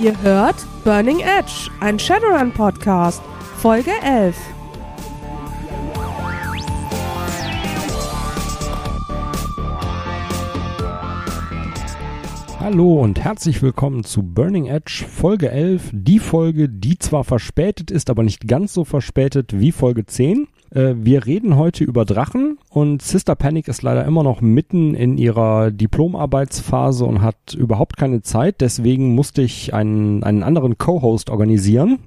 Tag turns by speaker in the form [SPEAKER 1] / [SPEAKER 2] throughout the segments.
[SPEAKER 1] Ihr hört Burning Edge, ein Shadowrun Podcast, Folge 11.
[SPEAKER 2] Hallo und herzlich willkommen zu Burning Edge Folge 11, die Folge, die zwar verspätet ist, aber nicht ganz so verspätet wie Folge 10. Äh, wir reden heute über Drachen und Sister Panic ist leider immer noch mitten in ihrer Diplomarbeitsphase und hat überhaupt keine Zeit. Deswegen musste ich einen, einen anderen Co-Host organisieren.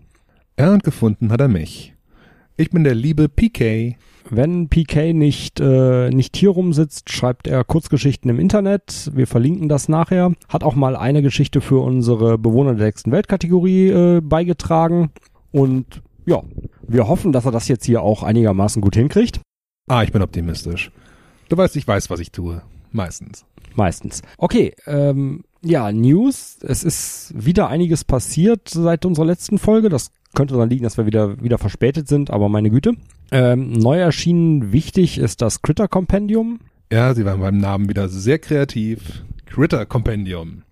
[SPEAKER 3] Ja, und gefunden hat er mich. Ich bin der liebe PK.
[SPEAKER 2] Wenn PK nicht, äh, nicht hier rumsitzt, schreibt er Kurzgeschichten im Internet. Wir verlinken das nachher. Hat auch mal eine Geschichte für unsere Bewohner der sechsten Weltkategorie äh, beigetragen. Und ja, wir hoffen, dass er das jetzt hier auch einigermaßen gut hinkriegt.
[SPEAKER 3] Ah, ich bin optimistisch. Du weißt, ich weiß, was ich tue. Meistens.
[SPEAKER 2] Meistens. Okay, ähm, ja, News. Es ist wieder einiges passiert seit unserer letzten Folge. Das könnte daran liegen, dass wir wieder, wieder verspätet sind, aber meine Güte. Ähm, neu erschienen wichtig ist das Critter Compendium.
[SPEAKER 3] Ja, sie waren beim Namen wieder sehr kreativ. Critter Compendium.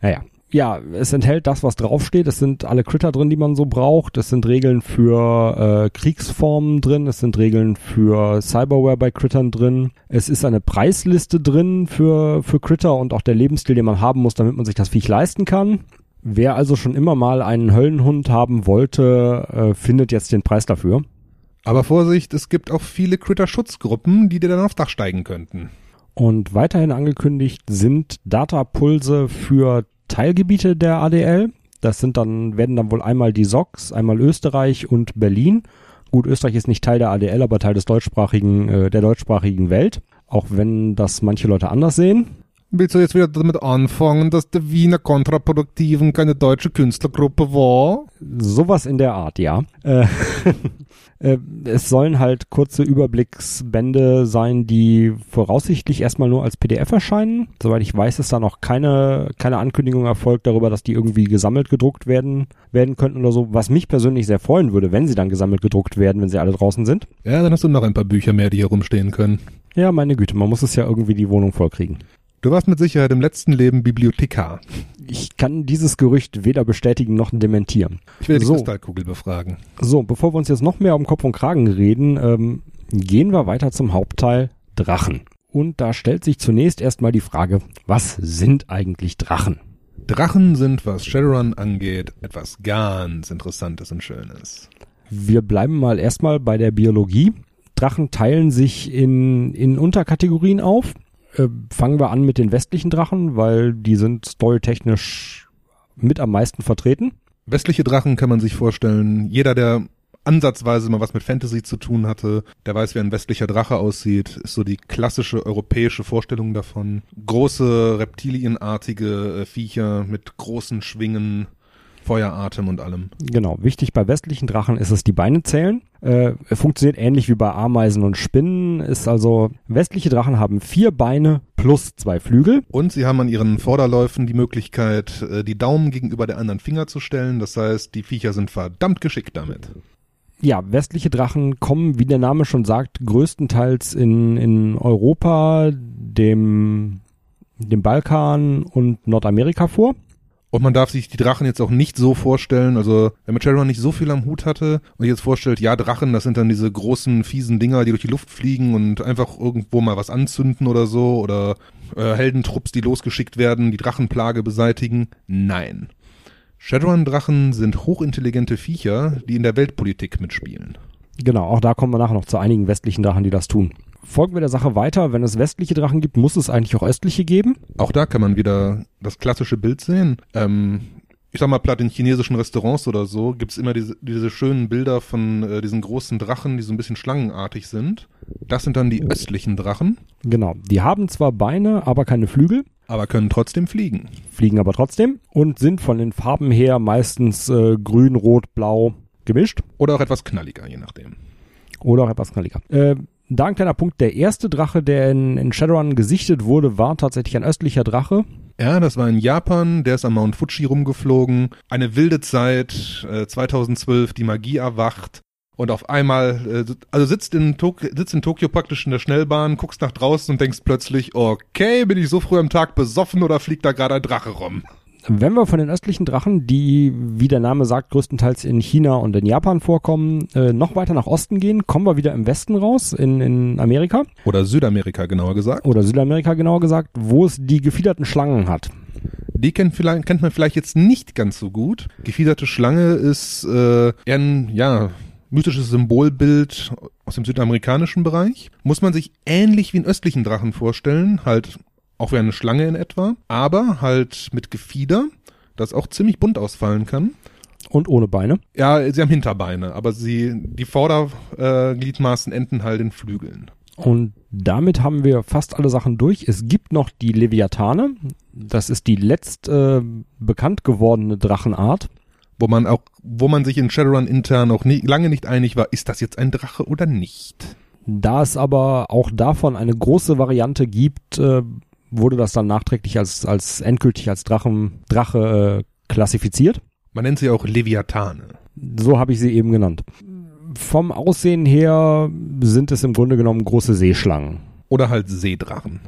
[SPEAKER 2] Naja, ja, es enthält das, was draufsteht. Es sind alle Critter drin, die man so braucht. Es sind Regeln für äh, Kriegsformen drin. Es sind Regeln für Cyberware bei Crittern drin. Es ist eine Preisliste drin für, für Critter und auch der Lebensstil, den man haben muss, damit man sich das Viech leisten kann. Wer also schon immer mal einen Höllenhund haben wollte, äh, findet jetzt den Preis dafür.
[SPEAKER 3] Aber Vorsicht, es gibt auch viele Critter-Schutzgruppen, die dir dann aufs Dach steigen könnten.
[SPEAKER 2] Und weiterhin angekündigt sind Datapulse für Teilgebiete der ADL. Das sind dann, werden dann wohl einmal die SOX, einmal Österreich und Berlin. Gut, Österreich ist nicht Teil der ADL, aber Teil des deutschsprachigen, äh, der deutschsprachigen Welt. Auch wenn das manche Leute anders sehen.
[SPEAKER 3] Willst du jetzt wieder damit anfangen, dass der Wiener Kontraproduktiven keine deutsche Künstlergruppe war?
[SPEAKER 2] Sowas in der Art, ja. Äh, äh, es sollen halt kurze Überblicksbände sein, die voraussichtlich erstmal nur als PDF erscheinen. Soweit ich weiß, ist da noch keine, keine Ankündigung erfolgt darüber, dass die irgendwie gesammelt gedruckt werden, werden könnten oder so. Was mich persönlich sehr freuen würde, wenn sie dann gesammelt gedruckt werden, wenn sie alle draußen sind.
[SPEAKER 3] Ja, dann hast du noch ein paar Bücher mehr, die hier rumstehen können.
[SPEAKER 2] Ja, meine Güte, man muss es ja irgendwie die Wohnung vollkriegen.
[SPEAKER 3] Du warst mit Sicherheit im letzten Leben Bibliothekar.
[SPEAKER 2] Ich kann dieses Gerücht weder bestätigen noch dementieren.
[SPEAKER 3] Ich will die
[SPEAKER 2] So.
[SPEAKER 3] Kristallkugel befragen.
[SPEAKER 2] So, bevor wir uns jetzt noch mehr um Kopf und Kragen reden, ähm, gehen wir weiter zum Hauptteil Drachen. Und da stellt sich zunächst erstmal die Frage, was sind eigentlich Drachen?
[SPEAKER 3] Drachen sind, was Shadowrun angeht, etwas ganz Interessantes und Schönes.
[SPEAKER 2] Wir bleiben mal erstmal bei der Biologie. Drachen teilen sich in, in Unterkategorien auf. Äh, fangen wir an mit den westlichen Drachen, weil die sind storytechnisch mit am meisten vertreten.
[SPEAKER 3] Westliche Drachen kann man sich vorstellen. Jeder, der ansatzweise mal was mit Fantasy zu tun hatte, der weiß, wie ein westlicher Drache aussieht, ist so die klassische europäische Vorstellung davon. Große, reptilienartige äh, Viecher mit großen Schwingen, Feueratem und allem.
[SPEAKER 2] Genau, wichtig bei westlichen Drachen ist es die Beine zählen. Äh, funktioniert ähnlich wie bei Ameisen und Spinnen. Ist also, westliche Drachen haben vier Beine plus zwei Flügel.
[SPEAKER 3] Und sie haben an ihren Vorderläufen die Möglichkeit, äh, die Daumen gegenüber der anderen Finger zu stellen. Das heißt, die Viecher sind verdammt geschickt damit.
[SPEAKER 2] Ja, westliche Drachen kommen, wie der Name schon sagt, größtenteils in, in Europa, dem, dem Balkan und Nordamerika vor.
[SPEAKER 3] Und man darf sich die Drachen jetzt auch nicht so vorstellen, also wenn man Shadowrun nicht so viel am Hut hatte und jetzt vorstellt, ja, Drachen, das sind dann diese großen, fiesen Dinger, die durch die Luft fliegen und einfach irgendwo mal was anzünden oder so oder äh, Heldentrupps, die losgeschickt werden, die Drachenplage beseitigen. Nein. Shadowrun-Drachen sind hochintelligente Viecher, die in der Weltpolitik mitspielen.
[SPEAKER 2] Genau, auch da kommen wir nachher noch zu einigen westlichen Drachen, die das tun. Folgen wir der Sache weiter, wenn es westliche Drachen gibt, muss es eigentlich auch östliche geben.
[SPEAKER 3] Auch da kann man wieder das klassische Bild sehen. Ähm, ich sag mal, platt in chinesischen Restaurants oder so gibt's immer diese, diese schönen Bilder von äh, diesen großen Drachen, die so ein bisschen schlangenartig sind. Das sind dann die östlichen Drachen,
[SPEAKER 2] Genau, die haben zwar Beine, aber keine Flügel,
[SPEAKER 3] aber können trotzdem fliegen.
[SPEAKER 2] fliegen aber trotzdem und sind von den Farben her meistens äh, grün, rot, blau gemischt
[SPEAKER 3] Oder auch etwas knalliger, je nachdem.
[SPEAKER 2] oder auch etwas knalliger. Äh, da ein kleiner Punkt, der erste Drache, der in, in Shadowrun gesichtet wurde, war tatsächlich ein östlicher Drache.
[SPEAKER 3] Ja, das war in Japan, der ist am Mount Fuji rumgeflogen. Eine wilde Zeit, äh, 2012, die Magie erwacht. Und auf einmal, äh, also sitzt in, sitzt in Tokio praktisch in der Schnellbahn, guckst nach draußen und denkst plötzlich, okay, bin ich so früh am Tag besoffen oder fliegt da gerade ein Drache rum?
[SPEAKER 2] Wenn wir von den östlichen Drachen, die, wie der Name sagt, größtenteils in China und in Japan vorkommen, äh, noch weiter nach Osten gehen, kommen wir wieder im Westen raus, in, in Amerika.
[SPEAKER 3] Oder Südamerika genauer gesagt.
[SPEAKER 2] Oder Südamerika genauer gesagt, wo es die gefiederten Schlangen hat.
[SPEAKER 3] Die kennt, vielleicht, kennt man vielleicht jetzt nicht ganz so gut. Gefiederte Schlange ist äh, ein, ja, mythisches Symbolbild aus dem südamerikanischen Bereich. Muss man sich ähnlich wie einen östlichen Drachen vorstellen, halt auch wie eine Schlange in etwa, aber halt mit Gefieder, das auch ziemlich bunt ausfallen kann.
[SPEAKER 2] Und ohne Beine?
[SPEAKER 3] Ja, sie haben Hinterbeine, aber sie, die Vordergliedmaßen äh, enden halt in Flügeln.
[SPEAKER 2] Und damit haben wir fast alle Sachen durch. Es gibt noch die Leviathane. Das ist die letzt äh, bekannt gewordene Drachenart.
[SPEAKER 3] Wo man auch, wo man sich in Shadowrun intern auch nie, lange nicht einig war, ist das jetzt ein Drache oder nicht?
[SPEAKER 2] Da es aber auch davon eine große Variante gibt, äh, wurde das dann nachträglich als, als endgültig als Drachen, Drache äh, klassifiziert.
[SPEAKER 3] Man nennt sie auch Leviathane.
[SPEAKER 2] So habe ich sie eben genannt. Vom Aussehen her sind es im Grunde genommen große Seeschlangen.
[SPEAKER 3] Oder halt Seedrachen.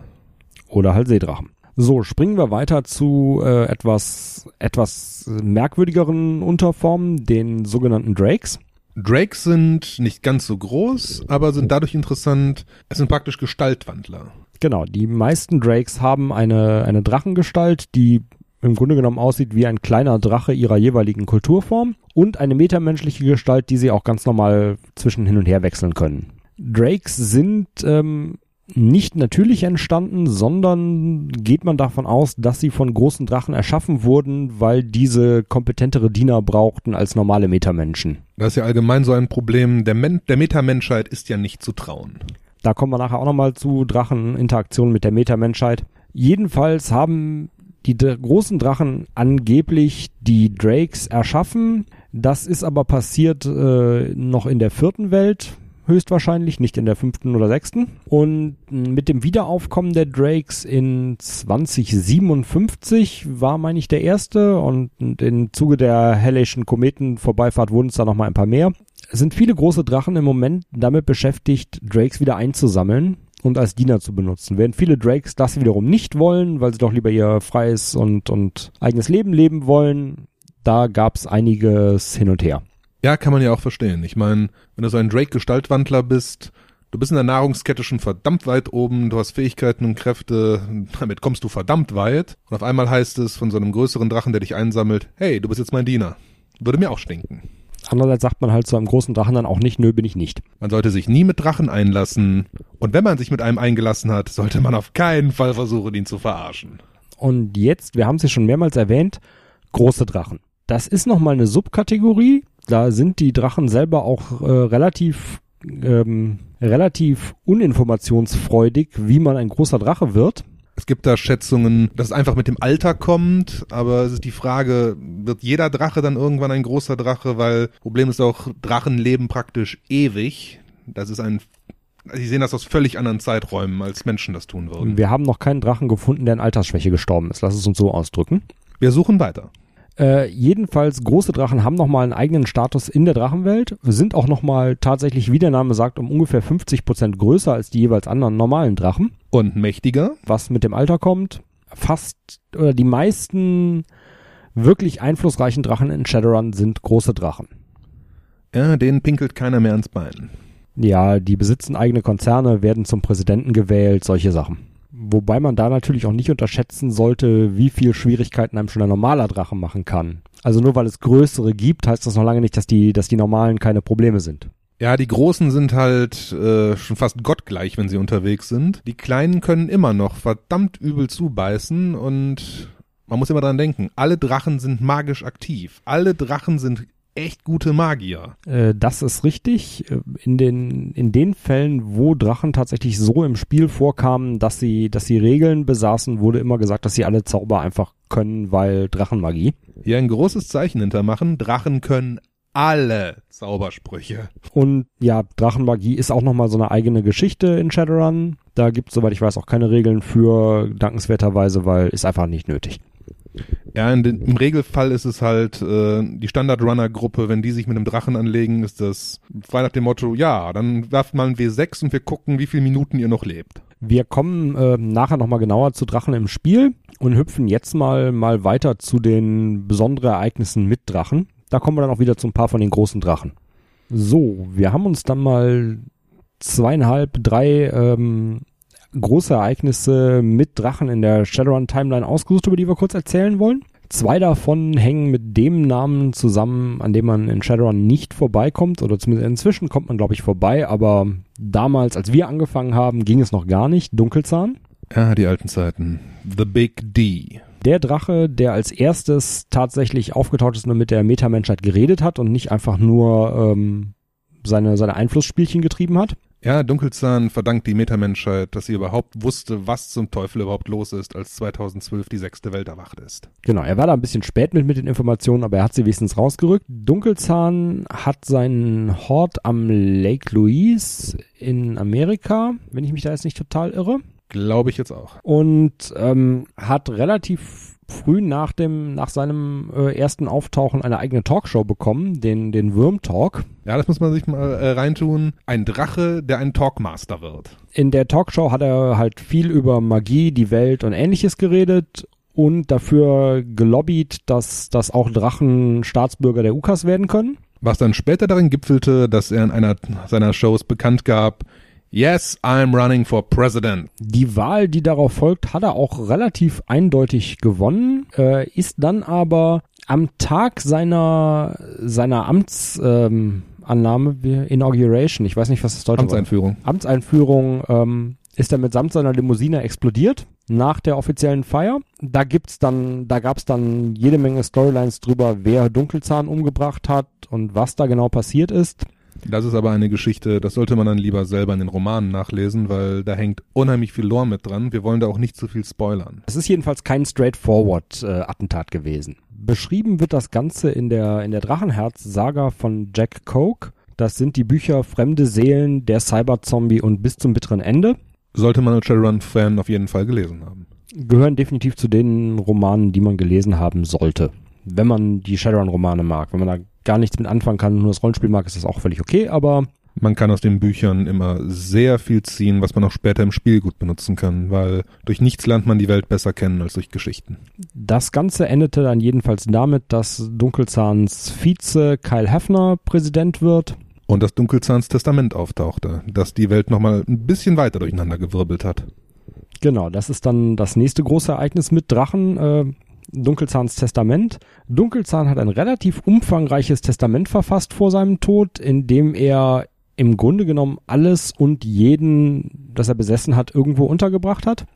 [SPEAKER 2] Oder halt Seedrachen. So, springen wir weiter zu äh, etwas, etwas merkwürdigeren Unterformen, den sogenannten Drakes.
[SPEAKER 3] Drakes sind nicht ganz so groß, aber sind dadurch interessant, es sind praktisch Gestaltwandler.
[SPEAKER 2] Genau, die meisten Drakes haben eine, eine Drachengestalt, die im Grunde genommen aussieht wie ein kleiner Drache ihrer jeweiligen Kulturform und eine metamenschliche Gestalt, die sie auch ganz normal zwischen hin und her wechseln können. Drakes sind ähm, nicht natürlich entstanden, sondern geht man davon aus, dass sie von großen Drachen erschaffen wurden, weil diese kompetentere Diener brauchten als normale Metamenschen.
[SPEAKER 3] Das ist ja allgemein so ein Problem. Der, Men der Metamenschheit ist ja nicht zu trauen.
[SPEAKER 2] Da kommen wir nachher auch nochmal zu Dracheninteraktionen mit der Metamenschheit. Jedenfalls haben die großen Drachen angeblich die Drakes erschaffen. Das ist aber passiert äh, noch in der vierten Welt, höchstwahrscheinlich, nicht in der fünften oder sechsten. Und mit dem Wiederaufkommen der Drakes in 2057 war, meine ich, der erste. Und im Zuge der Hellischen Kometenvorbeifahrt wurden es da nochmal ein paar mehr sind viele große Drachen im Moment damit beschäftigt, Drakes wieder einzusammeln und als Diener zu benutzen. Während viele Drakes das wiederum nicht wollen, weil sie doch lieber ihr freies und, und eigenes Leben leben wollen, da gab's einiges hin und her.
[SPEAKER 3] Ja, kann man ja auch verstehen. Ich meine, wenn du so ein Drake-Gestaltwandler bist, du bist in der Nahrungskette schon verdammt weit oben, du hast Fähigkeiten und Kräfte, damit kommst du verdammt weit. Und auf einmal heißt es von so einem größeren Drachen, der dich einsammelt, hey, du bist jetzt mein Diener. Würde mir auch stinken.
[SPEAKER 2] Andererseits sagt man halt zu einem großen Drachen dann auch nicht, nö, bin ich nicht.
[SPEAKER 3] Man sollte sich nie mit Drachen einlassen. Und wenn man sich mit einem eingelassen hat, sollte man auf keinen Fall versuchen, ihn zu verarschen.
[SPEAKER 2] Und jetzt, wir haben es ja schon mehrmals erwähnt, große Drachen. Das ist nochmal eine Subkategorie. Da sind die Drachen selber auch äh, relativ, ähm, relativ uninformationsfreudig, wie man ein großer Drache wird.
[SPEAKER 3] Es gibt da Schätzungen, dass es einfach mit dem Alter kommt, aber es ist die Frage, wird jeder Drache dann irgendwann ein großer Drache? Weil Problem ist auch, Drachen leben praktisch ewig. Das ist ein Sie sehen das aus völlig anderen Zeiträumen, als Menschen das tun würden.
[SPEAKER 2] Wir haben noch keinen Drachen gefunden, der in Altersschwäche gestorben ist. Lass es uns so ausdrücken.
[SPEAKER 3] Wir suchen weiter.
[SPEAKER 2] Äh, jedenfalls, große Drachen haben nochmal einen eigenen Status in der Drachenwelt, sind auch nochmal tatsächlich, wie der Name sagt, um ungefähr 50 Prozent größer als die jeweils anderen normalen Drachen.
[SPEAKER 3] Und mächtiger.
[SPEAKER 2] Was mit dem Alter kommt. Fast, oder die meisten wirklich einflussreichen Drachen in Shadowrun sind große Drachen.
[SPEAKER 3] Ja, denen pinkelt keiner mehr ans Bein.
[SPEAKER 2] Ja, die besitzen eigene Konzerne, werden zum Präsidenten gewählt, solche Sachen. Wobei man da natürlich auch nicht unterschätzen sollte, wie viel Schwierigkeiten einem schon ein normaler Drache machen kann. Also nur weil es größere gibt, heißt das noch lange nicht, dass die, dass die normalen keine Probleme sind.
[SPEAKER 3] Ja, die Großen sind halt äh, schon fast gottgleich, wenn sie unterwegs sind. Die Kleinen können immer noch verdammt übel zubeißen und man muss immer dran denken, alle Drachen sind magisch aktiv. Alle Drachen sind echt gute Magier.
[SPEAKER 2] Äh, das ist richtig. Äh, in den, in den Fällen, wo Drachen tatsächlich so im Spiel vorkamen, dass sie, dass sie Regeln besaßen, wurde immer gesagt, dass sie alle Zauber einfach können, weil Drachenmagie.
[SPEAKER 3] Hier ein großes Zeichen hintermachen. Drachen können alle Zaubersprüche.
[SPEAKER 2] Und ja, Drachenmagie ist auch nochmal so eine eigene Geschichte in Shadowrun. Da gibt es, soweit ich weiß, auch keine Regeln für, dankenswerterweise, weil ist einfach nicht nötig.
[SPEAKER 3] Ja, den, im Regelfall ist es halt äh, die Standard-Runner-Gruppe, wenn die sich mit einem Drachen anlegen, ist das frei nach dem Motto, ja, dann werft mal ein W6 und wir gucken, wie viele Minuten ihr noch lebt.
[SPEAKER 2] Wir kommen äh, nachher nochmal genauer zu Drachen im Spiel und hüpfen jetzt mal, mal weiter zu den besonderen Ereignissen mit Drachen. Da kommen wir dann auch wieder zu ein paar von den großen Drachen. So, wir haben uns dann mal zweieinhalb, drei ähm, große Ereignisse mit Drachen in der Shadowrun-Timeline ausgesucht, über die wir kurz erzählen wollen. Zwei davon hängen mit dem Namen zusammen, an dem man in Shadowrun nicht vorbeikommt, oder zumindest inzwischen kommt man, glaube ich, vorbei, aber damals, als wir angefangen haben, ging es noch gar nicht. Dunkelzahn.
[SPEAKER 3] Ja, die alten Zeiten. The Big D.
[SPEAKER 2] Der Drache, der als erstes tatsächlich aufgetaucht ist und mit der Metamenschheit geredet hat und nicht einfach nur ähm, seine, seine Einflussspielchen getrieben hat.
[SPEAKER 3] Ja, Dunkelzahn verdankt die Metamenschheit, dass sie überhaupt wusste, was zum Teufel überhaupt los ist, als 2012 die sechste Welt erwacht ist.
[SPEAKER 2] Genau, er war da ein bisschen spät mit, mit den Informationen, aber er hat sie wenigstens rausgerückt. Dunkelzahn hat seinen Hort am Lake Louise in Amerika, wenn ich mich da jetzt nicht total irre.
[SPEAKER 3] Glaube ich jetzt auch.
[SPEAKER 2] Und ähm, hat relativ früh nach dem, nach seinem äh, ersten Auftauchen eine eigene Talkshow bekommen, den, den Würm Talk.
[SPEAKER 3] Ja, das muss man sich mal äh, reintun. Ein Drache, der ein Talkmaster wird.
[SPEAKER 2] In der Talkshow hat er halt viel über Magie, die Welt und ähnliches geredet und dafür gelobbyt, dass, dass auch Drachen Staatsbürger der UKAS werden können.
[SPEAKER 3] Was dann später darin gipfelte, dass er in einer seiner Shows bekannt gab, Yes, I'm running for president.
[SPEAKER 2] Die Wahl, die darauf folgt, hat er auch relativ eindeutig gewonnen, äh, ist dann aber am Tag seiner, seiner Amtsannahme, ähm, Inauguration, ich weiß nicht, was das deutsche
[SPEAKER 3] Amtseinführung.
[SPEAKER 2] War. Amtseinführung, ähm, ist er mitsamt seiner Limousine explodiert nach der offiziellen Feier. Da gibt's dann, da gab's dann jede Menge Storylines drüber, wer Dunkelzahn umgebracht hat und was da genau passiert ist.
[SPEAKER 3] Das ist aber eine Geschichte, das sollte man dann lieber selber in den Romanen nachlesen, weil da hängt unheimlich viel Lore mit dran. Wir wollen da auch nicht zu viel spoilern.
[SPEAKER 2] Es ist jedenfalls kein straightforward äh, Attentat gewesen. Beschrieben wird das Ganze in der, in der Drachenherz-Saga von Jack Coke. Das sind die Bücher Fremde Seelen, der Cyberzombie und bis zum bitteren Ende.
[SPEAKER 3] Sollte man als Shadowrun-Fan auf jeden Fall gelesen haben.
[SPEAKER 2] Gehören definitiv zu den Romanen, die man gelesen haben sollte. Wenn man die Shadowrun-Romane mag. Wenn man da gar nichts mit anfangen kann, nur das Rollenspiel mag, ist das auch völlig okay, aber
[SPEAKER 3] man kann aus den Büchern immer sehr viel ziehen, was man auch später im Spiel gut benutzen kann, weil durch nichts lernt man die Welt besser kennen als durch Geschichten.
[SPEAKER 2] Das Ganze endete dann jedenfalls damit, dass Dunkelzahns Vize Kyle Hefner Präsident wird.
[SPEAKER 3] Und dass Dunkelzahns Testament auftauchte, das die Welt nochmal ein bisschen weiter durcheinander gewirbelt hat.
[SPEAKER 2] Genau, das ist dann das nächste große Ereignis mit Drachen. Dunkelzahns Testament. Dunkelzahn hat ein relativ umfangreiches Testament verfasst vor seinem Tod, in dem er im Grunde genommen alles und jeden, das er besessen hat, irgendwo untergebracht hat.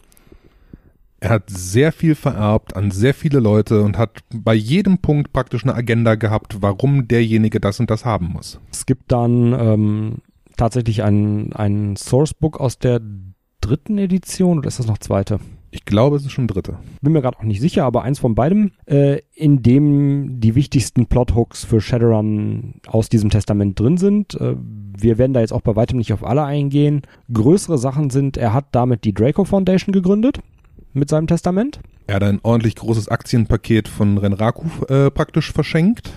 [SPEAKER 3] Er hat sehr viel vererbt an sehr viele Leute und hat bei jedem Punkt praktisch eine Agenda gehabt, warum derjenige das und das haben muss.
[SPEAKER 2] Es gibt dann ähm, tatsächlich ein, ein Sourcebook aus der dritten Edition oder ist das noch zweite?
[SPEAKER 3] Ich glaube, es ist schon dritte.
[SPEAKER 2] Bin mir gerade auch nicht sicher, aber eins von beidem, äh, in dem die wichtigsten Plothooks für Shadowrun aus diesem Testament drin sind. Äh, wir werden da jetzt auch bei weitem nicht auf alle eingehen. Größere Sachen sind, er hat damit die Draco Foundation gegründet mit seinem Testament.
[SPEAKER 3] Er hat ein ordentlich großes Aktienpaket von Renraku äh, praktisch verschenkt.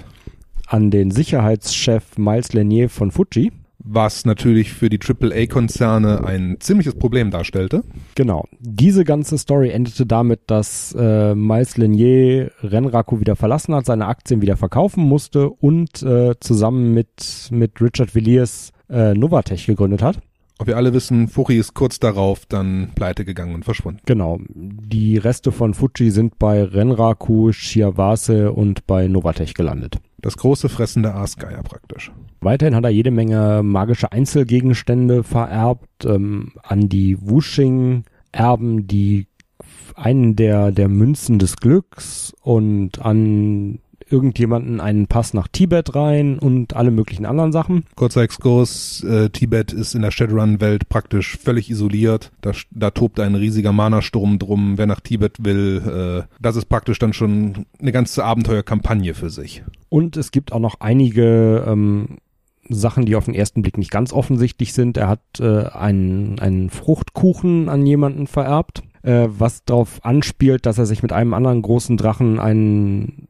[SPEAKER 2] An den Sicherheitschef Miles Lanier von Fuji
[SPEAKER 3] was natürlich für die AAA-Konzerne ein ziemliches Problem darstellte.
[SPEAKER 2] Genau. Diese ganze Story endete damit, dass äh, Miles Lenier Renraku wieder verlassen hat, seine Aktien wieder verkaufen musste und äh, zusammen mit, mit Richard Villiers äh, Novatech gegründet hat.
[SPEAKER 3] Und wir alle wissen, Fuji ist kurz darauf dann pleite gegangen und verschwunden.
[SPEAKER 2] Genau. Die Reste von Fuji sind bei Renraku, Shiawase und bei Novatech gelandet.
[SPEAKER 3] Das große fressende Aasgeier praktisch.
[SPEAKER 2] Weiterhin hat er jede Menge magische Einzelgegenstände vererbt ähm, an die Wushing-Erben, die einen der, der Münzen des Glücks und an irgendjemanden einen Pass nach Tibet rein und alle möglichen anderen Sachen.
[SPEAKER 3] Kurzer Exkurs, äh, Tibet ist in der Shadowrun-Welt praktisch völlig isoliert. Da, da tobt ein riesiger Mana-Sturm drum. Wer nach Tibet will, äh, das ist praktisch dann schon eine ganze Abenteuerkampagne für sich.
[SPEAKER 2] Und es gibt auch noch einige ähm, Sachen, die auf den ersten Blick nicht ganz offensichtlich sind. Er hat äh, einen, einen Fruchtkuchen an jemanden vererbt, äh, was darauf anspielt, dass er sich mit einem anderen großen Drachen einen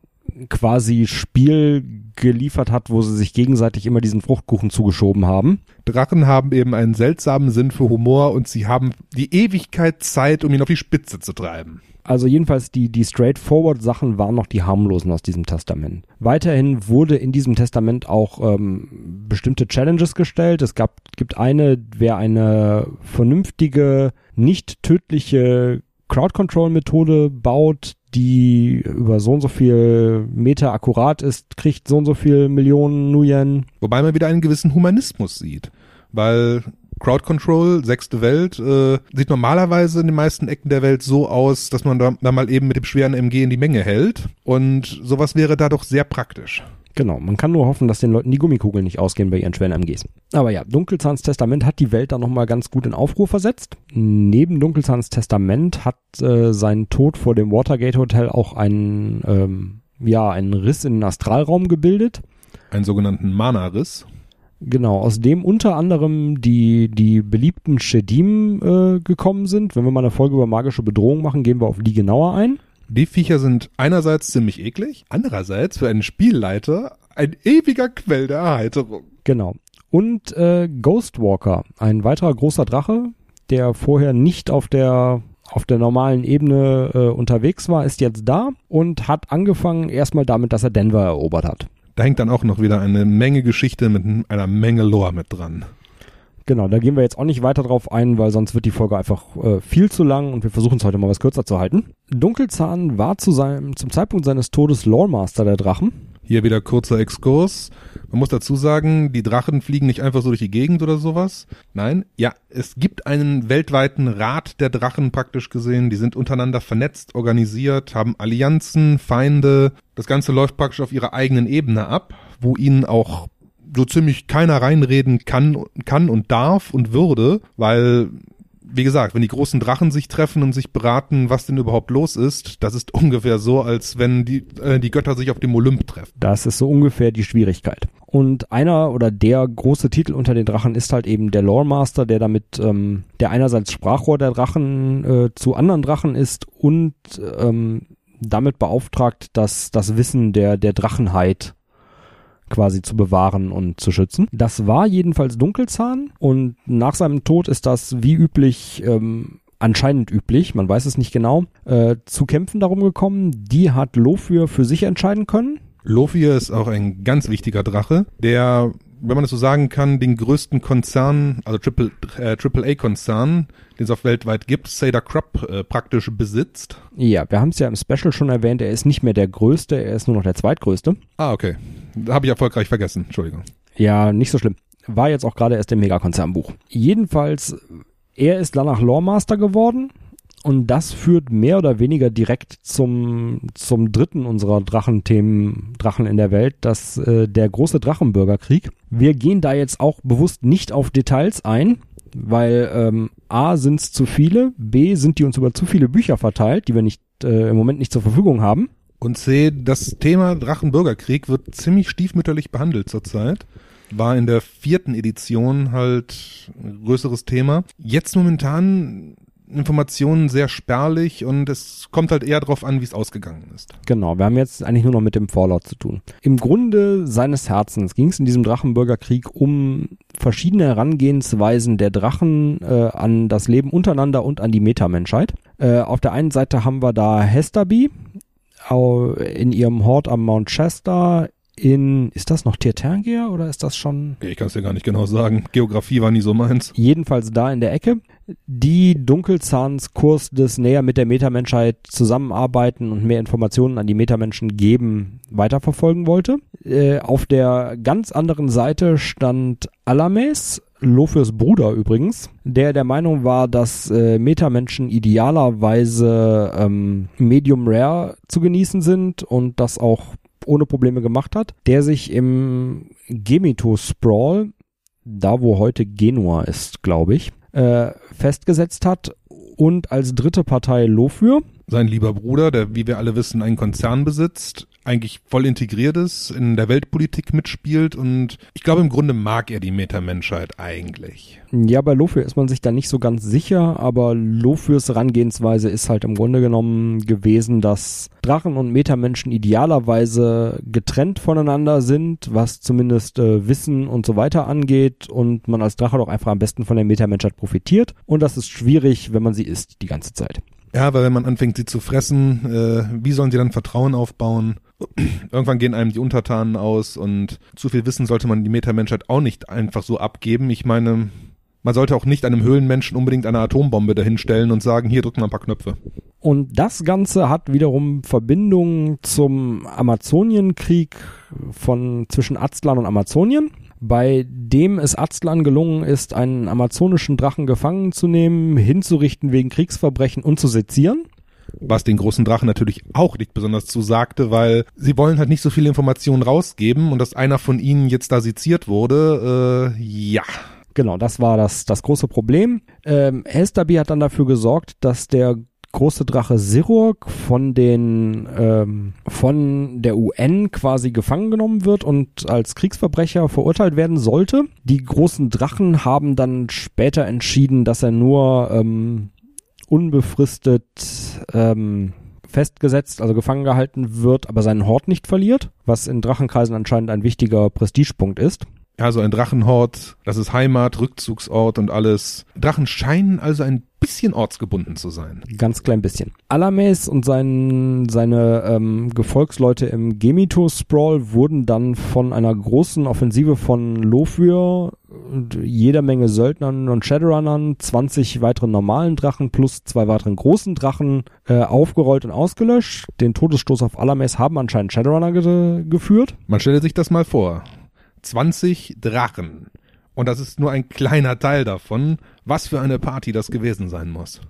[SPEAKER 2] quasi Spiel geliefert hat, wo sie sich gegenseitig immer diesen Fruchtkuchen zugeschoben haben.
[SPEAKER 3] Drachen haben eben einen seltsamen Sinn für Humor und sie haben die Ewigkeit Zeit, um ihn auf die Spitze zu treiben.
[SPEAKER 2] Also jedenfalls die, die straightforward Sachen waren noch die harmlosen aus diesem Testament. Weiterhin wurde in diesem Testament auch ähm, bestimmte Challenges gestellt. Es gab, gibt eine, wer eine vernünftige, nicht tödliche Crowd Control Methode baut, die über so und so viel Meter akkurat ist, kriegt so und so viel Millionen Nuyen.
[SPEAKER 3] Wobei man wieder einen gewissen Humanismus sieht. Weil Crowd Control, sechste Welt, äh, sieht normalerweise in den meisten Ecken der Welt so aus, dass man da, da mal eben mit dem schweren MG in die Menge hält. Und sowas wäre da doch sehr praktisch.
[SPEAKER 2] Genau, man kann nur hoffen, dass den Leuten die Gummikugeln nicht ausgehen bei ihren schweren MGs. Aber ja, Dunkelzahns Testament hat die Welt dann nochmal ganz gut in Aufruhr versetzt. Neben Dunkelzahns Testament hat äh, sein Tod vor dem Watergate Hotel auch einen, ähm, ja, einen Riss in den Astralraum gebildet.
[SPEAKER 3] Einen sogenannten Mana-Riss.
[SPEAKER 2] Genau, aus dem unter anderem die, die beliebten Shedim äh, gekommen sind. Wenn wir mal eine Folge über magische Bedrohung machen, gehen wir auf die genauer ein.
[SPEAKER 3] Die Viecher sind einerseits ziemlich eklig, andererseits für einen Spielleiter ein ewiger Quell der Erheiterung.
[SPEAKER 2] Genau. Und äh, Ghostwalker, ein weiterer großer Drache, der vorher nicht auf der auf der normalen Ebene äh, unterwegs war, ist jetzt da und hat angefangen erstmal damit, dass er Denver erobert hat.
[SPEAKER 3] Da hängt dann auch noch wieder eine Menge Geschichte mit einer Menge Lore mit dran.
[SPEAKER 2] Genau, da gehen wir jetzt auch nicht weiter drauf ein, weil sonst wird die Folge einfach äh, viel zu lang und wir versuchen es heute mal was kürzer zu halten. Dunkelzahn war zu seinem, zum Zeitpunkt seines Todes Loremaster der Drachen.
[SPEAKER 3] Hier wieder kurzer Exkurs. Man muss dazu sagen, die Drachen fliegen nicht einfach so durch die Gegend oder sowas. Nein, ja, es gibt einen weltweiten Rat der Drachen praktisch gesehen. Die sind untereinander vernetzt, organisiert, haben Allianzen, Feinde. Das Ganze läuft praktisch auf ihrer eigenen Ebene ab, wo ihnen auch so ziemlich keiner reinreden kann, kann und darf und würde, weil wie gesagt, wenn die großen Drachen sich treffen und sich beraten, was denn überhaupt los ist, das ist ungefähr so, als wenn die, äh, die Götter sich auf dem Olymp treffen.
[SPEAKER 2] Das ist so ungefähr die Schwierigkeit. Und einer oder der große Titel unter den Drachen ist halt eben der Loremaster, der damit, ähm, der einerseits Sprachrohr der Drachen äh, zu anderen Drachen ist und ähm, damit beauftragt, dass das Wissen der, der Drachenheit quasi zu bewahren und zu schützen. Das war jedenfalls Dunkelzahn und nach seinem Tod ist das wie üblich ähm, anscheinend üblich, man weiß es nicht genau, äh, zu Kämpfen darum gekommen. Die hat Lofür für sich entscheiden können.
[SPEAKER 3] Lofir ist auch ein ganz wichtiger Drache, der, wenn man es so sagen kann, den größten Konzern, also Triple, äh, AAA-Konzern, den es auf weltweit gibt, Sada Krupp, äh, praktisch besitzt.
[SPEAKER 2] Ja, wir haben es ja im Special schon erwähnt, er ist nicht mehr der größte, er ist nur noch der zweitgrößte.
[SPEAKER 3] Ah, okay. Habe ich erfolgreich vergessen, Entschuldigung.
[SPEAKER 2] Ja, nicht so schlimm. War jetzt auch gerade erst im Megakonzernbuch. Jedenfalls, er ist danach Lawmaster geworden und das führt mehr oder weniger direkt zum, zum dritten unserer Drachenthemen, Drachen in der Welt, das äh, der große Drachenbürgerkrieg. Wir gehen da jetzt auch bewusst nicht auf Details ein, weil ähm, A sind es zu viele, B sind die uns über zu viele Bücher verteilt, die wir nicht äh, im Moment nicht zur Verfügung haben.
[SPEAKER 3] Und C, das Thema Drachenbürgerkrieg wird ziemlich stiefmütterlich behandelt zurzeit. War in der vierten Edition halt ein größeres Thema. Jetzt momentan Informationen sehr spärlich und es kommt halt eher darauf an, wie es ausgegangen ist.
[SPEAKER 2] Genau, wir haben jetzt eigentlich nur noch mit dem Fallout zu tun. Im Grunde seines Herzens ging es in diesem Drachenbürgerkrieg um verschiedene Herangehensweisen der Drachen äh, an das Leben untereinander und an die Metamenschheit. Äh, auf der einen Seite haben wir da Hesterby in ihrem Hort am Mount Chester in, ist das noch Tirtangia oder ist das schon?
[SPEAKER 3] Ich kann es dir gar nicht genau sagen. Geografie war nie so meins.
[SPEAKER 2] Jedenfalls da in der Ecke, die Dunkelzahns Kurs des näher mit der Metamenschheit zusammenarbeiten und mehr Informationen an die Metamenschen geben, weiterverfolgen wollte. Äh, auf der ganz anderen Seite stand Alames, Lofers Bruder übrigens, der der Meinung war, dass äh, Metamenschen idealerweise ähm, Medium Rare zu genießen sind und das auch ohne Probleme gemacht hat, der sich im Gemito Sprawl, da wo heute Genua ist, glaube ich, äh, festgesetzt hat und als dritte Partei Lofür.
[SPEAKER 3] Sein lieber Bruder, der, wie wir alle wissen, einen Konzern besitzt, eigentlich voll integriert ist, in der Weltpolitik mitspielt und ich glaube, im Grunde mag er die Metamenschheit eigentlich.
[SPEAKER 2] Ja, bei Lofür ist man sich da nicht so ganz sicher, aber Lofürs Herangehensweise ist halt im Grunde genommen gewesen, dass Drachen und Metamenschen idealerweise getrennt voneinander sind, was zumindest äh, Wissen und so weiter angeht und man als Drache doch einfach am besten von der Metamenschheit profitiert und das ist schwierig, wenn man sie isst die ganze Zeit.
[SPEAKER 3] Ja, weil wenn man anfängt, sie zu fressen, äh, wie sollen sie dann Vertrauen aufbauen? Irgendwann gehen einem die Untertanen aus und zu viel Wissen sollte man die Metamenschheit auch nicht einfach so abgeben. Ich meine, man sollte auch nicht einem Höhlenmenschen unbedingt eine Atombombe dahinstellen und sagen, hier drück mal ein paar Knöpfe.
[SPEAKER 2] Und das Ganze hat wiederum Verbindung zum Amazonienkrieg von zwischen Aztlan und Amazonien bei dem es Aztlan gelungen ist, einen amazonischen Drachen gefangen zu nehmen, hinzurichten wegen Kriegsverbrechen und zu sezieren.
[SPEAKER 3] Was den großen Drachen natürlich auch nicht besonders zusagte, weil sie wollen halt nicht so viele Informationen rausgeben und dass einer von ihnen jetzt da seziert wurde, äh, ja.
[SPEAKER 2] Genau, das war das, das große Problem. Ähm, Helstaby hat dann dafür gesorgt, dass der große Drache Sirurg von den ähm, von der UN quasi gefangen genommen wird und als Kriegsverbrecher verurteilt werden sollte. Die großen Drachen haben dann später entschieden, dass er nur ähm, unbefristet ähm, festgesetzt, also gefangen gehalten wird, aber seinen Hort nicht verliert, was in Drachenkreisen anscheinend ein wichtiger Prestigepunkt ist.
[SPEAKER 3] Ja, so ein Drachenhort, das ist Heimat, Rückzugsort und alles. Drachen scheinen also ein bisschen ortsgebunden zu sein.
[SPEAKER 2] Ganz klein bisschen. Alames und sein, seine ähm, Gefolgsleute im Gemito-Sprawl wurden dann von einer großen Offensive von Lofür, jeder Menge Söldnern und Shadowrunnern, 20 weiteren normalen Drachen plus zwei weiteren großen Drachen äh, aufgerollt und ausgelöscht. Den Todesstoß auf Alames haben anscheinend Shadowrunner ge geführt.
[SPEAKER 3] Man stelle sich das mal vor. 20 Drachen. Und das ist nur ein kleiner Teil davon. Was für eine Party das gewesen sein muss.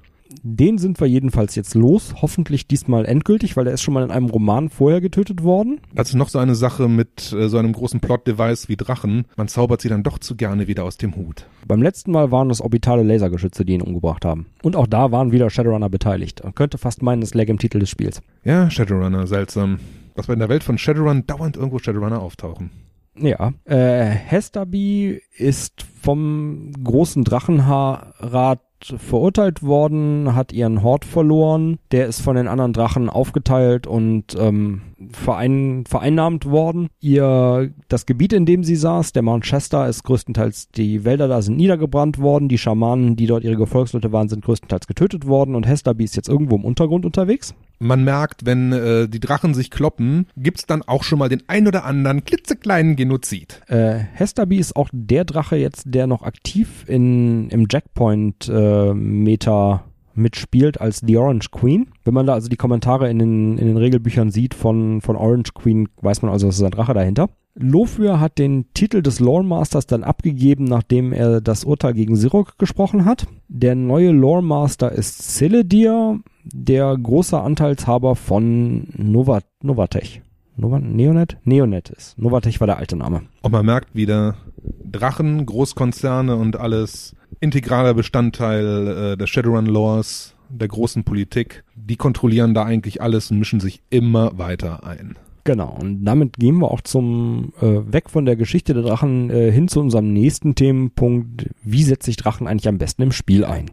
[SPEAKER 2] Den sind wir jedenfalls jetzt los. Hoffentlich diesmal endgültig, weil der ist schon mal in einem Roman vorher getötet worden.
[SPEAKER 3] Das ist noch so eine Sache mit äh, so einem großen Plot-Device wie Drachen. Man zaubert sie dann doch zu gerne wieder aus dem Hut.
[SPEAKER 2] Beim letzten Mal waren es orbitale Lasergeschütze, die ihn umgebracht haben. Und auch da waren wieder Shadowrunner beteiligt. Man könnte fast meinen, es läge im Titel des Spiels.
[SPEAKER 3] Ja, Shadowrunner, seltsam. Was wir in der Welt von Shadowrun dauernd irgendwo Shadowrunner auftauchen.
[SPEAKER 2] Ja, äh, Hestaby ist vom großen Drachenhaarrat verurteilt worden, hat ihren Hort verloren, der ist von den anderen Drachen aufgeteilt und ähm, verein, vereinnahmt worden. Ihr das Gebiet, in dem sie saß, der Mount Chester, ist größtenteils die Wälder da sind niedergebrannt worden, die Schamanen, die dort ihre Gefolgsleute waren, sind größtenteils getötet worden. Und Hestaby ist jetzt irgendwo im Untergrund unterwegs
[SPEAKER 3] man merkt, wenn äh, die Drachen sich kloppen, gibt's dann auch schon mal den ein oder anderen klitzekleinen Genozid.
[SPEAKER 2] Äh, Hestaby ist auch der Drache jetzt, der noch aktiv in, im Jackpoint-Meta äh, mitspielt als The Orange Queen. Wenn man da also die Kommentare in den, in den Regelbüchern sieht von, von Orange Queen, weiß man also, es ist ein Drache dahinter. Lofür hat den Titel des Lore Masters dann abgegeben, nachdem er das Urteil gegen Sirok gesprochen hat. Der neue Lore Master ist Celedir, der große Anteilshaber von Nova, Novatech. Nova, Neonet? Neonet ist. Novatech war der alte Name.
[SPEAKER 3] Und man merkt wieder, Drachen, Großkonzerne und alles integraler Bestandteil äh, des Shadowrun-Lores, der großen Politik. Die kontrollieren da eigentlich alles und mischen sich immer weiter ein.
[SPEAKER 2] Genau, und damit gehen wir auch zum äh, weg von der Geschichte der Drachen äh, hin zu unserem nächsten Themenpunkt. Wie setze ich Drachen eigentlich am besten im Spiel ein?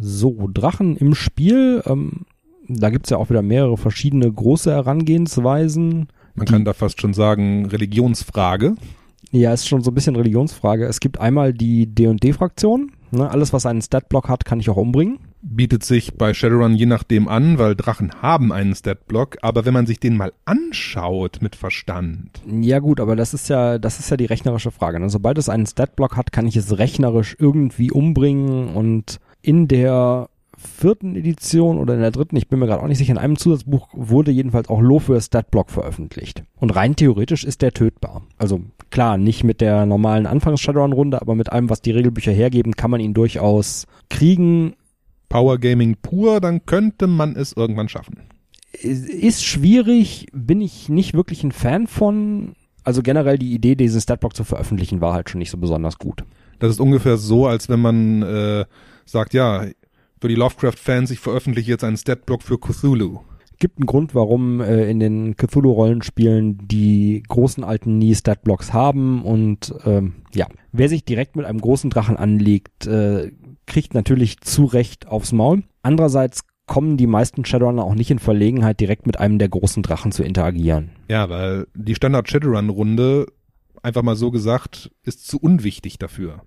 [SPEAKER 2] So, Drachen im Spiel, ähm, da gibt's ja auch wieder mehrere verschiedene große Herangehensweisen.
[SPEAKER 3] Man kann da fast schon sagen, Religionsfrage.
[SPEAKER 2] Ja, ist schon so ein bisschen Religionsfrage. Es gibt einmal die D&D-Fraktion. Ne? Alles, was einen Statblock hat, kann ich auch umbringen
[SPEAKER 3] bietet sich bei Shadowrun je nachdem an, weil Drachen haben einen Statblock, aber wenn man sich den mal anschaut mit Verstand.
[SPEAKER 2] Ja gut, aber das ist ja, das ist ja die rechnerische Frage. Ne? Sobald es einen Statblock hat, kann ich es rechnerisch irgendwie umbringen und in der vierten Edition oder in der dritten, ich bin mir gerade auch nicht sicher, in einem Zusatzbuch wurde jedenfalls auch Lofür Statblock veröffentlicht. Und rein theoretisch ist der tötbar. Also klar, nicht mit der normalen Anfangs-Shadowrun-Runde, aber mit allem, was die Regelbücher hergeben, kann man ihn durchaus kriegen
[SPEAKER 3] Power Gaming pur, dann könnte man es irgendwann schaffen.
[SPEAKER 2] Ist schwierig, bin ich nicht wirklich ein Fan von. Also generell die Idee, diesen Statblock zu veröffentlichen, war halt schon nicht so besonders gut.
[SPEAKER 3] Das ist ungefähr so, als wenn man äh, sagt, ja, für die Lovecraft-Fans, ich veröffentliche jetzt einen Statblock für Cthulhu.
[SPEAKER 2] Gibt einen Grund, warum äh, in den Cthulhu-Rollenspielen die großen alten nie Statblocks haben und ähm, ja, wer sich direkt mit einem großen Drachen anlegt, äh, kriegt natürlich zu Recht aufs Maul. Andererseits kommen die meisten Shadowrunner auch nicht in Verlegenheit, direkt mit einem der großen Drachen zu interagieren.
[SPEAKER 3] Ja, weil die Standard-Shadowrun-Runde, einfach mal so gesagt, ist zu unwichtig dafür.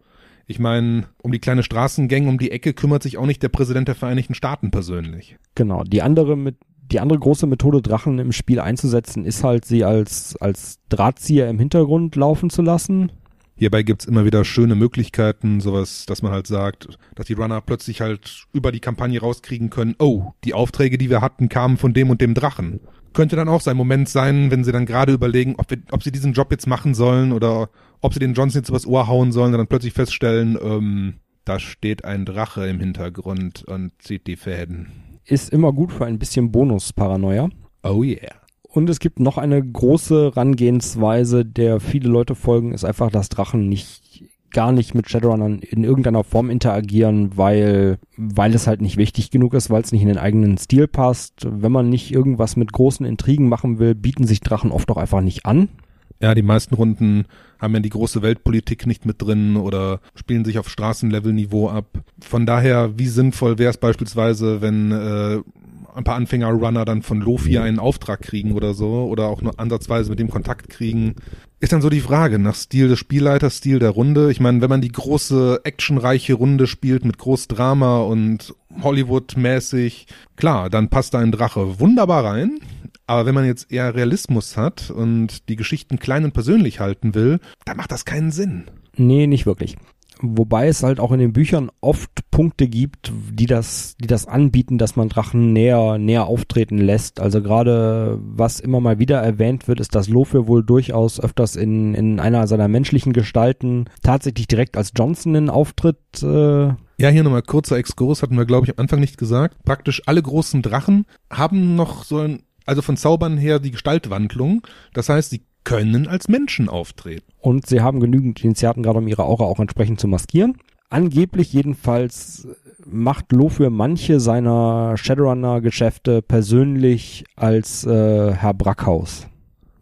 [SPEAKER 3] Ich meine, um die kleine Straßengang um die Ecke kümmert sich auch nicht der Präsident der Vereinigten Staaten persönlich.
[SPEAKER 2] Genau. Die andere mit die andere große Methode, Drachen im Spiel einzusetzen, ist halt, sie als, als Drahtzieher im Hintergrund laufen zu lassen.
[SPEAKER 3] Hierbei gibt's immer wieder schöne Möglichkeiten, sowas, dass man halt sagt, dass die Runner plötzlich halt über die Kampagne rauskriegen können, oh, die Aufträge, die wir hatten, kamen von dem und dem Drachen. Könnte dann auch sein Moment sein, wenn sie dann gerade überlegen, ob, wir, ob sie diesen Job jetzt machen sollen oder ob sie den Johnson jetzt übers Ohr hauen sollen und dann plötzlich feststellen, ähm, da steht ein Drache im Hintergrund und zieht die Fäden.
[SPEAKER 2] Ist immer gut für ein bisschen Bonus-Paranoia.
[SPEAKER 3] Oh yeah.
[SPEAKER 2] Und es gibt noch eine große Rangehensweise, der viele Leute folgen, ist einfach, dass Drachen nicht gar nicht mit Shadowrunnern in irgendeiner Form interagieren, weil, weil es halt nicht wichtig genug ist, weil es nicht in den eigenen Stil passt. Wenn man nicht irgendwas mit großen Intrigen machen will, bieten sich Drachen oft auch einfach nicht an.
[SPEAKER 3] Ja, die meisten Runden haben ja die große Weltpolitik nicht mit drin oder spielen sich auf Straßenlevel-Niveau ab. Von daher, wie sinnvoll wäre es beispielsweise, wenn äh, ein paar Anfänger-Runner dann von Lofi einen Auftrag kriegen oder so oder auch nur ansatzweise mit dem Kontakt kriegen. Ist dann so die Frage nach Stil des Spielleiters, Stil der Runde. Ich meine, wenn man die große actionreiche Runde spielt mit groß Drama und Hollywood-mäßig, klar, dann passt da ein Drache wunderbar rein. Aber wenn man jetzt eher Realismus hat und die Geschichten klein und persönlich halten will, dann macht das keinen Sinn.
[SPEAKER 2] Nee, nicht wirklich. Wobei es halt auch in den Büchern oft Punkte gibt, die das, die das anbieten, dass man Drachen näher, näher auftreten lässt. Also gerade was immer mal wieder erwähnt wird, ist, dass Lofe wohl durchaus öfters in, in einer seiner menschlichen Gestalten tatsächlich direkt als Johnson in Auftritt äh,
[SPEAKER 3] ja, hier nochmal kurzer Exkurs, hatten wir, glaube ich, am Anfang nicht gesagt. Praktisch alle großen Drachen haben noch so ein, also von Zaubern her die Gestaltwandlung. Das heißt, sie können als Menschen auftreten.
[SPEAKER 2] Und sie haben genügend Initiaten gerade, um ihre Aura auch entsprechend zu maskieren. Angeblich jedenfalls macht Lo für manche seiner Shadowrunner-Geschäfte persönlich als äh, Herr Brackhaus.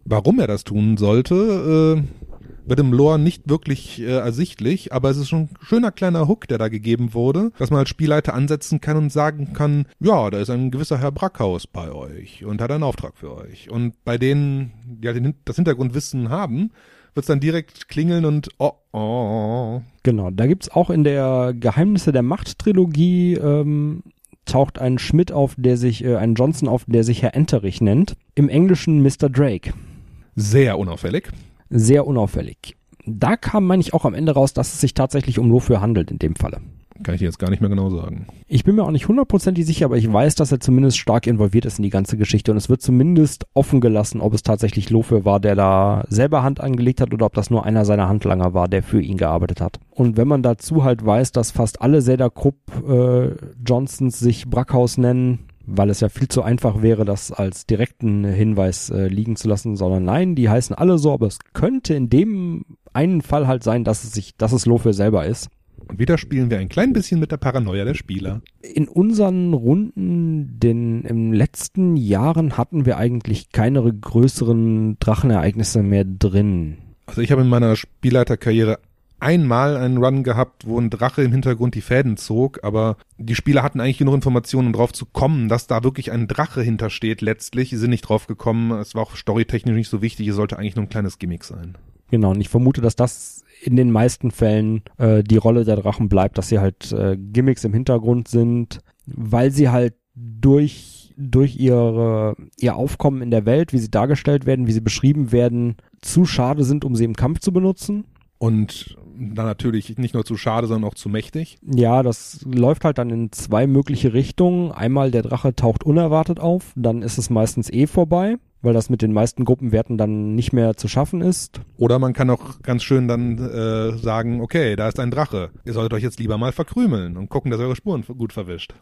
[SPEAKER 3] Warum er das tun sollte, äh, wird im Lore nicht wirklich äh, ersichtlich, aber es ist schon ein schöner kleiner Hook, der da gegeben wurde, dass man als Spielleiter ansetzen kann und sagen kann, ja, da ist ein gewisser Herr Brackhaus bei euch und hat einen Auftrag für euch. Und bei denen, die halt das Hintergrundwissen haben, wird es dann direkt klingeln und oh, oh.
[SPEAKER 2] Genau, da gibt's auch in der Geheimnisse der Macht-Trilogie ähm, taucht ein Schmidt auf, der sich, äh, ein Johnson auf, der sich Herr Enterich nennt. Im Englischen Mr. Drake.
[SPEAKER 3] Sehr unauffällig
[SPEAKER 2] sehr unauffällig. Da kam, meine ich, auch am Ende raus, dass es sich tatsächlich um Lofür handelt in dem Falle.
[SPEAKER 3] Kann ich dir jetzt gar nicht mehr genau sagen.
[SPEAKER 2] Ich bin mir auch nicht hundertprozentig sicher, aber ich weiß, dass er zumindest stark involviert ist in die ganze Geschichte und es wird zumindest offen gelassen, ob es tatsächlich Lofür war, der da selber Hand angelegt hat oder ob das nur einer seiner Handlanger war, der für ihn gearbeitet hat. Und wenn man dazu halt weiß, dass fast alle Zelda Krupp äh, Johnsons sich Brackhaus nennen, weil es ja viel zu einfach wäre, das als direkten Hinweis äh, liegen zu lassen, sondern nein, die heißen alle so, aber es könnte in dem einen Fall halt sein, dass es sich, dass es Lofe selber ist.
[SPEAKER 3] Und wieder spielen wir ein klein bisschen mit der Paranoia der Spieler.
[SPEAKER 2] In unseren Runden, den im letzten Jahren hatten wir eigentlich keine größeren Drachenereignisse mehr drin.
[SPEAKER 3] Also ich habe in meiner Spielleiterkarriere einmal einen Run gehabt, wo ein Drache im Hintergrund die Fäden zog, aber die Spieler hatten eigentlich genug Informationen, um drauf zu kommen, dass da wirklich ein Drache hintersteht letztlich. Sie sind nicht drauf gekommen. Es war auch storytechnisch nicht so wichtig. Es sollte eigentlich nur ein kleines Gimmick sein.
[SPEAKER 2] Genau, und ich vermute, dass das in den meisten Fällen äh, die Rolle der Drachen bleibt, dass sie halt äh, Gimmicks im Hintergrund sind, weil sie halt durch durch ihre, ihr Aufkommen in der Welt, wie sie dargestellt werden, wie sie beschrieben werden, zu schade sind, um sie im Kampf zu benutzen.
[SPEAKER 3] Und dann natürlich nicht nur zu schade, sondern auch zu mächtig.
[SPEAKER 2] Ja, das läuft halt dann in zwei mögliche Richtungen. Einmal der Drache taucht unerwartet auf, dann ist es meistens eh vorbei, weil das mit den meisten Gruppenwerten dann nicht mehr zu schaffen ist.
[SPEAKER 3] Oder man kann auch ganz schön dann äh, sagen, okay, da ist ein Drache. Ihr solltet euch jetzt lieber mal verkrümeln und gucken, dass eure Spuren gut verwischt.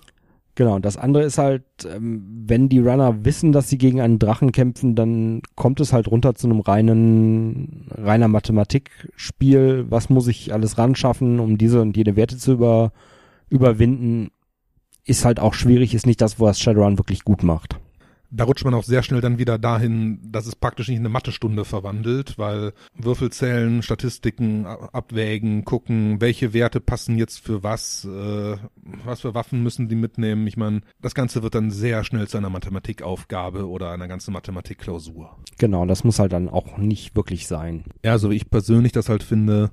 [SPEAKER 2] Genau, und das andere ist halt, ähm, wenn die Runner wissen, dass sie gegen einen Drachen kämpfen, dann kommt es halt runter zu einem reinen, reiner Mathematikspiel. Was muss ich alles ran schaffen, um diese und jene Werte zu über, überwinden? ist halt auch schwierig, ist nicht das, was Shadowrun wirklich gut macht
[SPEAKER 3] da rutscht man auch sehr schnell dann wieder dahin, dass es praktisch nicht in eine Mathestunde verwandelt, weil Würfelzählen, Statistiken abwägen, gucken, welche Werte passen jetzt für was, äh, was für Waffen müssen die mitnehmen. Ich meine, das Ganze wird dann sehr schnell zu einer Mathematikaufgabe oder einer ganzen Mathematikklausur.
[SPEAKER 2] Genau, das muss halt dann auch nicht wirklich sein.
[SPEAKER 3] Ja, so wie ich persönlich das halt finde,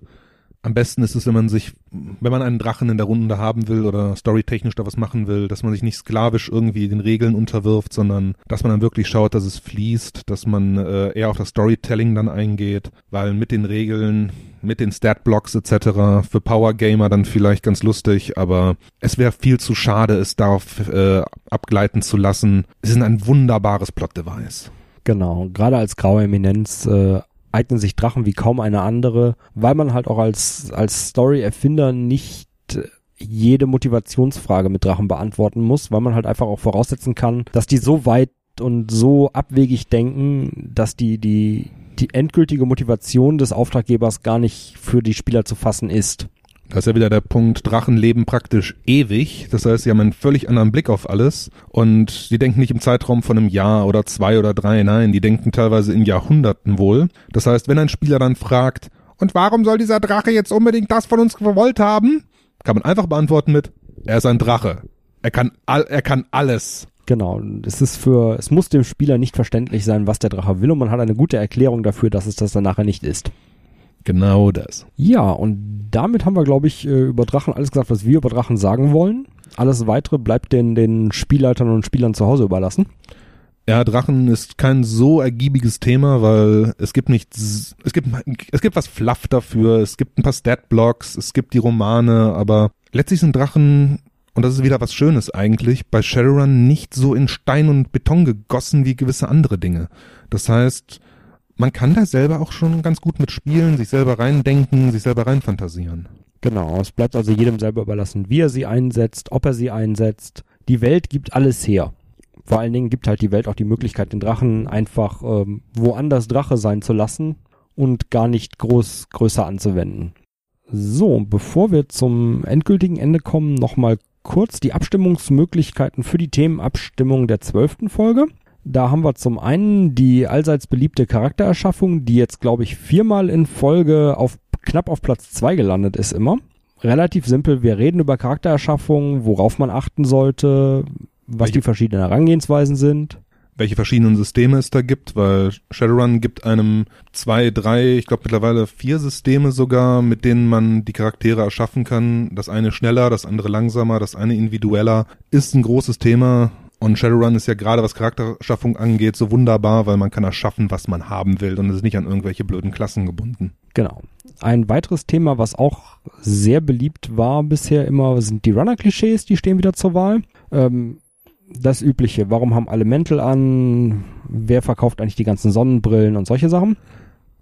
[SPEAKER 3] am besten ist es, wenn man sich, wenn man einen Drachen in der Runde haben will oder storytechnisch da was machen will, dass man sich nicht sklavisch irgendwie den Regeln unterwirft, sondern dass man dann wirklich schaut, dass es fließt, dass man äh, eher auf das Storytelling dann eingeht, weil mit den Regeln, mit den Statblocks etc. für Power Gamer dann vielleicht ganz lustig, aber es wäre viel zu schade, es darauf äh, abgleiten zu lassen. Es ist ein wunderbares Plot-Device.
[SPEAKER 2] Genau, gerade als graue Eminenz äh, eignen sich Drachen wie kaum eine andere, weil man halt auch als, als Story-Erfinder nicht jede Motivationsfrage mit Drachen beantworten muss, weil man halt einfach auch voraussetzen kann, dass die so weit und so abwegig denken, dass die, die, die endgültige Motivation des Auftraggebers gar nicht für die Spieler zu fassen ist.
[SPEAKER 3] Da ist ja wieder der Punkt, Drachen leben praktisch ewig. Das heißt, sie haben einen völlig anderen Blick auf alles. Und sie denken nicht im Zeitraum von einem Jahr oder zwei oder drei, nein, die denken teilweise in Jahrhunderten wohl. Das heißt, wenn ein Spieler dann fragt, und warum soll dieser Drache jetzt unbedingt das von uns gewollt haben? Kann man einfach beantworten mit, er ist ein Drache. Er kann, all, er kann alles.
[SPEAKER 2] Genau, es ist für, es muss dem Spieler nicht verständlich sein, was der Drache will und man hat eine gute Erklärung dafür, dass es das dann nachher nicht ist.
[SPEAKER 3] Genau das.
[SPEAKER 2] Ja, und damit haben wir, glaube ich, äh, über Drachen alles gesagt, was wir über Drachen sagen wollen. Alles weitere bleibt den, den Spielleitern und Spielern zu Hause überlassen.
[SPEAKER 3] Ja, Drachen ist kein so ergiebiges Thema, weil es gibt nichts, es gibt, es gibt was Fluff dafür, es gibt ein paar Statblocks, es gibt die Romane, aber letztlich sind Drachen, und das ist wieder was Schönes eigentlich, bei Shadowrun nicht so in Stein und Beton gegossen wie gewisse andere Dinge. Das heißt, man kann da selber auch schon ganz gut mitspielen, sich selber reindenken, sich selber reinfantasieren.
[SPEAKER 2] Genau, es bleibt also jedem selber überlassen, wie er sie einsetzt, ob er sie einsetzt. Die Welt gibt alles her. Vor allen Dingen gibt halt die Welt auch die Möglichkeit, den Drachen einfach ähm, woanders Drache sein zu lassen und gar nicht groß größer anzuwenden. So, bevor wir zum endgültigen Ende kommen, nochmal kurz die Abstimmungsmöglichkeiten für die Themenabstimmung der zwölften Folge. Da haben wir zum einen die allseits beliebte Charaktererschaffung, die jetzt, glaube ich, viermal in Folge auf knapp auf Platz zwei gelandet ist immer. Relativ simpel, wir reden über Charaktererschaffung, worauf man achten sollte, was welche, die verschiedenen Herangehensweisen sind.
[SPEAKER 3] Welche verschiedenen Systeme es da gibt, weil Shadowrun gibt einem zwei, drei, ich glaube mittlerweile vier Systeme sogar, mit denen man die Charaktere erschaffen kann. Das eine schneller, das andere langsamer, das eine individueller. Ist ein großes Thema und Shadowrun ist ja gerade, was Charakterschaffung angeht, so wunderbar, weil man kann erschaffen, was man haben will und ist nicht an irgendwelche blöden Klassen gebunden.
[SPEAKER 2] Genau. Ein weiteres Thema, was auch sehr beliebt war bisher immer, sind die Runner-Klischees, die stehen wieder zur Wahl. Ähm, das Übliche, warum haben alle Mäntel an? Wer verkauft eigentlich die ganzen Sonnenbrillen und solche Sachen?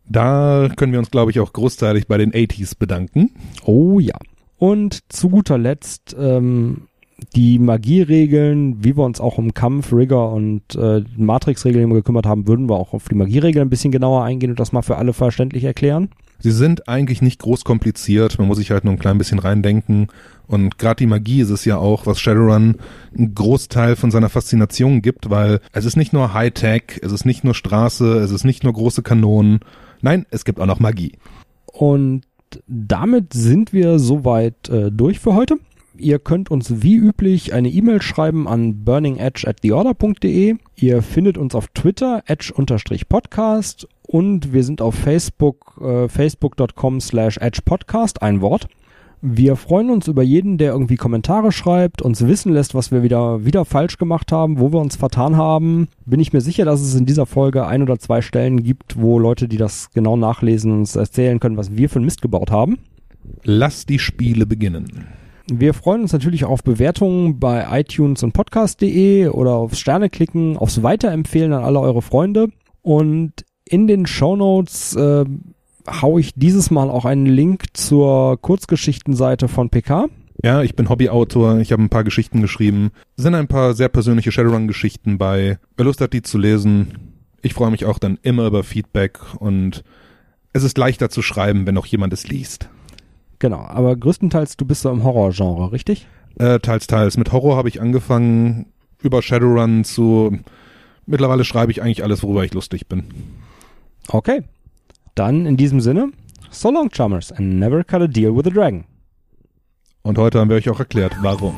[SPEAKER 3] Da können wir uns, glaube ich, auch großteilig bei den 80s bedanken.
[SPEAKER 2] Oh ja. Und zu guter Letzt ähm, die Magieregeln, wie wir uns auch um Kampf, Rigger und äh, Matrix-Regeln immer gekümmert haben, würden wir auch auf die Magieregeln ein bisschen genauer eingehen und das mal für alle verständlich erklären.
[SPEAKER 3] Sie sind eigentlich nicht groß kompliziert, man muss sich halt nur ein klein bisschen reindenken. Und gerade die Magie ist es ja auch, was Shadowrun einen Großteil von seiner Faszination gibt, weil es ist nicht nur Hightech, es ist nicht nur Straße, es ist nicht nur große Kanonen. Nein, es gibt auch noch Magie.
[SPEAKER 2] Und damit sind wir soweit äh, durch für heute. Ihr könnt uns wie üblich eine E-Mail schreiben an burningedge at theorder.de. Ihr findet uns auf Twitter, edge-podcast und wir sind auf Facebook, äh, facebook.com slash edgepodcast, ein Wort. Wir freuen uns über jeden, der irgendwie Kommentare schreibt, uns wissen lässt, was wir wieder, wieder falsch gemacht haben, wo wir uns vertan haben. Bin ich mir sicher, dass es in dieser Folge ein oder zwei Stellen gibt, wo Leute, die das genau nachlesen, uns erzählen können, was wir für einen Mist gebaut haben.
[SPEAKER 3] Lass die Spiele beginnen.
[SPEAKER 2] Wir freuen uns natürlich auf Bewertungen bei iTunes und podcast.de oder aufs Sterne klicken, aufs Weiterempfehlen an alle eure Freunde. Und in den Show Notes äh, haue ich dieses Mal auch einen Link zur Kurzgeschichtenseite von PK.
[SPEAKER 3] Ja, ich bin Hobbyautor, ich habe ein paar Geschichten geschrieben. Es sind ein paar sehr persönliche Shadowrun-Geschichten bei. Wer Lust hat, die zu lesen, ich freue mich auch dann immer über Feedback und es ist leichter zu schreiben, wenn noch jemand es liest.
[SPEAKER 2] Genau, aber größtenteils du bist so im Horrorgenre, richtig?
[SPEAKER 3] Äh, teils, teils. Mit Horror habe ich angefangen, über Shadowrun zu. Mittlerweile schreibe ich eigentlich alles, worüber ich lustig bin.
[SPEAKER 2] Okay. Dann in diesem Sinne, so long, Chummers, and never cut a deal with a dragon.
[SPEAKER 3] Und heute haben wir euch auch erklärt, warum.